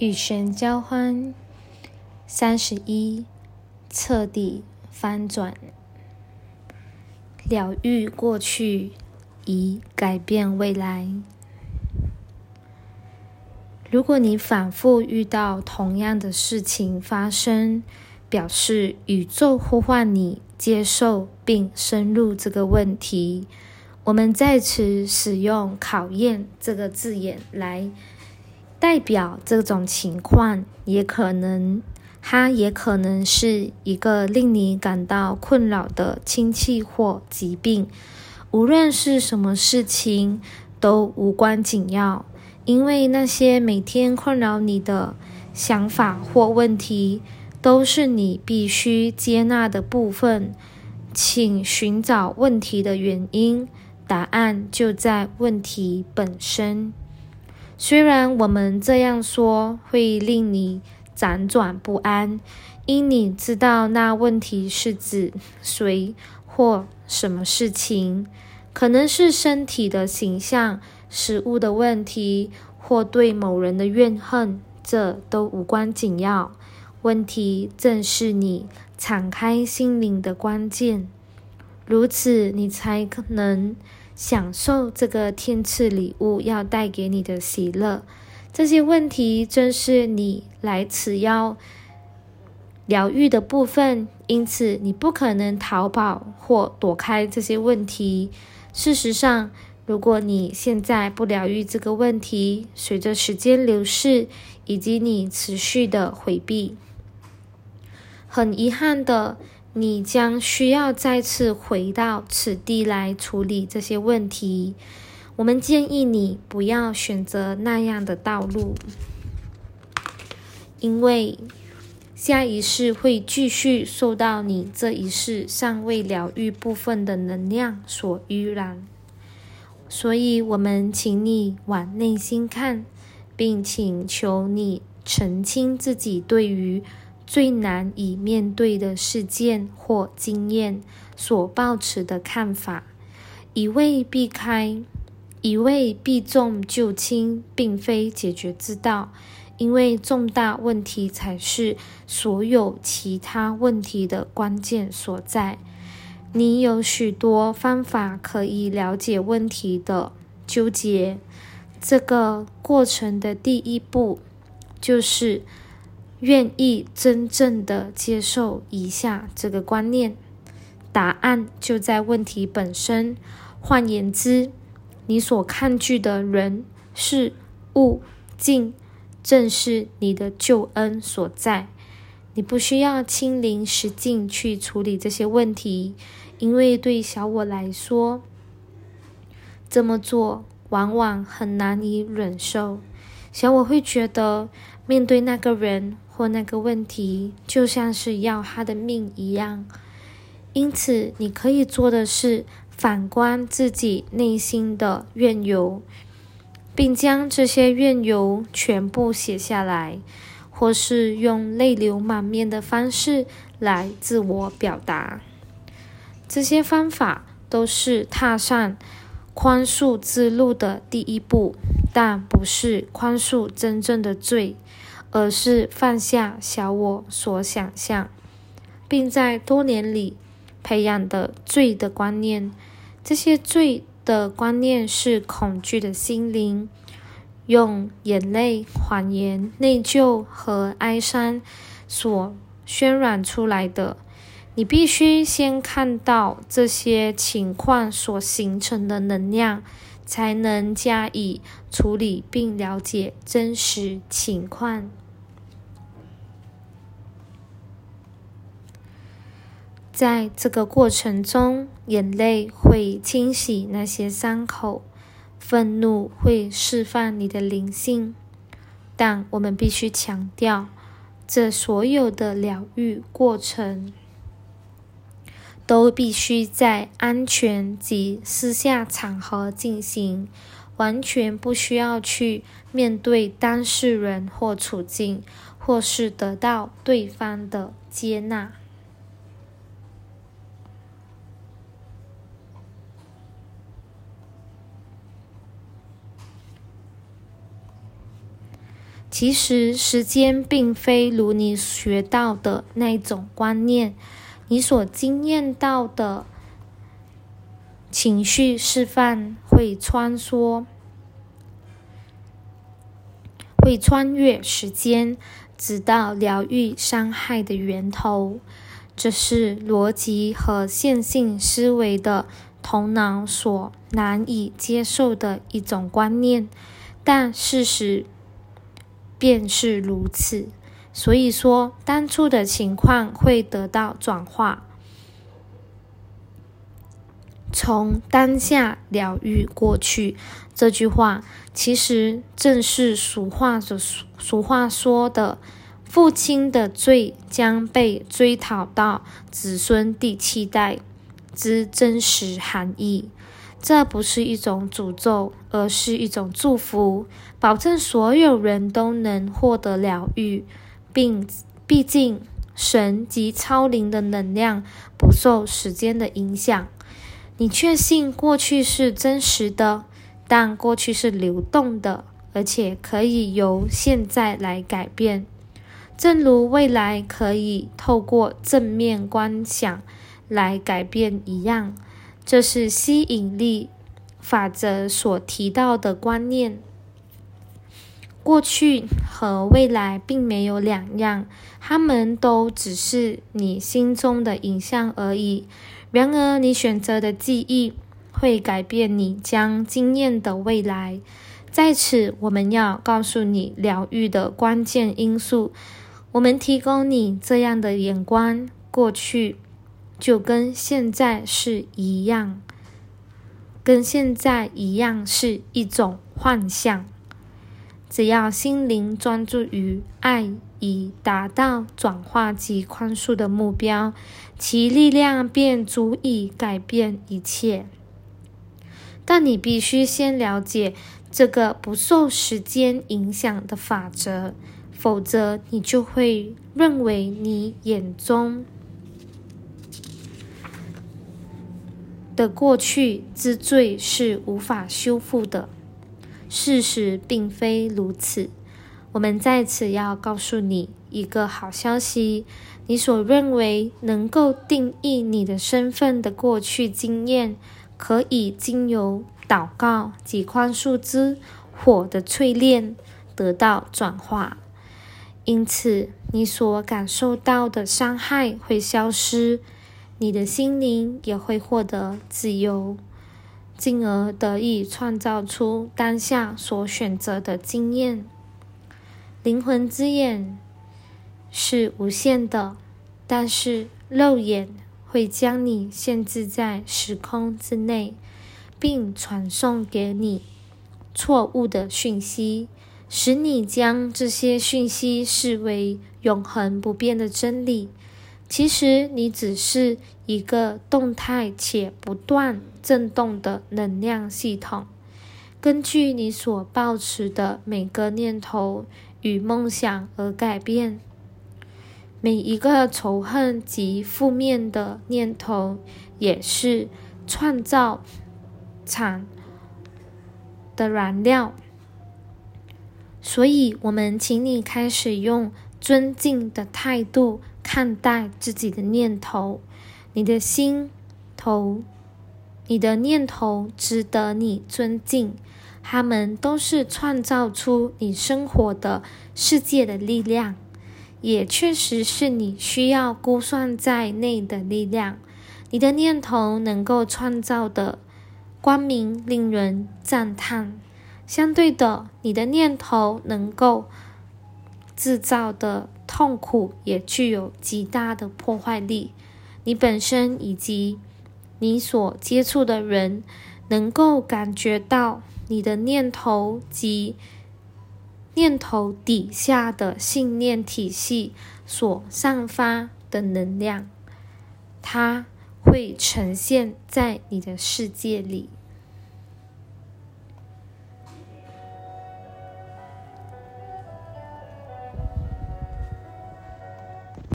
与神交欢，三十一，彻底翻转，疗愈过去，以改变未来。如果你反复遇到同样的事情发生，表示宇宙呼唤你接受并深入这个问题。我们在此使用“考验”这个字眼来。代表这种情况，也可能，它也可能是一个令你感到困扰的亲戚或疾病。无论是什么事情，都无关紧要，因为那些每天困扰你的想法或问题，都是你必须接纳的部分。请寻找问题的原因，答案就在问题本身。虽然我们这样说会令你辗转不安，因你知道那问题是指谁或什么事情，可能是身体的形象、食物的问题，或对某人的怨恨，这都无关紧要。问题正是你敞开心灵的关键，如此你才可能。享受这个天赐礼物要带给你的喜乐，这些问题正是你来此要疗愈的部分，因此你不可能逃跑或躲开这些问题。事实上，如果你现在不疗愈这个问题，随着时间流逝以及你持续的回避，很遗憾的。你将需要再次回到此地来处理这些问题。我们建议你不要选择那样的道路，因为下一世会继续受到你这一世尚未疗愈部分的能量所污染。所以，我们请你往内心看，并请求你澄清自己对于。最难以面对的事件或经验所抱持的看法，一味避开，一味避重就轻，并非解决之道。因为重大问题才是所有其他问题的关键所在。你有许多方法可以了解问题的纠结。这个过程的第一步就是。愿意真正的接受以下这个观念，答案就在问题本身。换言之，你所抗拒的人、事、物、境，正是你的救恩所在。你不需要亲临实境去处理这些问题，因为对小我来说，这么做往往很难以忍受。小我会觉得，面对那个人。或那个问题就像是要他的命一样，因此你可以做的是反观自己内心的怨尤，并将这些怨尤全部写下来，或是用泪流满面的方式来自我表达。这些方法都是踏上宽恕之路的第一步，但不是宽恕真正的罪。而是放下小我所想象，并在多年里培养的罪的观念。这些罪的观念是恐惧的心灵用眼泪、谎言、内疚和哀伤所渲染出来的。你必须先看到这些情况所形成的能量。才能加以处理并了解真实情况。在这个过程中，眼泪会清洗那些伤口，愤怒会释放你的灵性。但我们必须强调，这所有的疗愈过程。都必须在安全及私下场合进行，完全不需要去面对当事人或处境，或是得到对方的接纳。其实，时间并非如你学到的那种观念，你所经验到的情绪释放会穿梭，会穿越时间，直到疗愈伤害的源头。这是逻辑和线性思维的头脑所难以接受的一种观念，但事实。便是如此，所以说当初的情况会得到转化，从当下疗愈过去。这句话其实正是俗话所俗话说的“父亲的罪将被追讨到子孙第七代”之真实含义。这不是一种诅咒，而是一种祝福，保证所有人都能获得疗愈，并毕竟神及超灵的能量不受时间的影响。你确信过去是真实的，但过去是流动的，而且可以由现在来改变，正如未来可以透过正面观想来改变一样。这是吸引力法则所提到的观念。过去和未来并没有两样，它们都只是你心中的影像而已。然而，你选择的记忆会改变你将经验的未来。在此，我们要告诉你疗愈的关键因素。我们提供你这样的眼光：过去。就跟现在是一样，跟现在一样是一种幻象。只要心灵专注于爱，以达到转化及宽恕的目标，其力量便足以改变一切。但你必须先了解这个不受时间影响的法则，否则你就会认为你眼中。的过去之罪是无法修复的，事实并非如此。我们在此要告诉你一个好消息：你所认为能够定义你的身份的过去经验，可以经由祷告及宽恕之火的淬炼得到转化。因此，你所感受到的伤害会消失。你的心灵也会获得自由，进而得以创造出当下所选择的经验。灵魂之眼是无限的，但是肉眼会将你限制在时空之内，并传送给你错误的讯息，使你将这些讯息视为永恒不变的真理。其实你只是一个动态且不断震动的能量系统，根据你所抱持的每个念头与梦想而改变。每一个仇恨及负面的念头也是创造场的燃料。所以，我们请你开始用尊敬的态度。看待自己的念头，你的心头，你的念头值得你尊敬，他们都是创造出你生活的世界的力量，也确实是你需要估算在内的力量。你的念头能够创造的光明令人赞叹，相对的，你的念头能够制造的。痛苦也具有极大的破坏力。你本身以及你所接触的人，能够感觉到你的念头及念头底下的信念体系所散发的能量，它会呈现在你的世界里。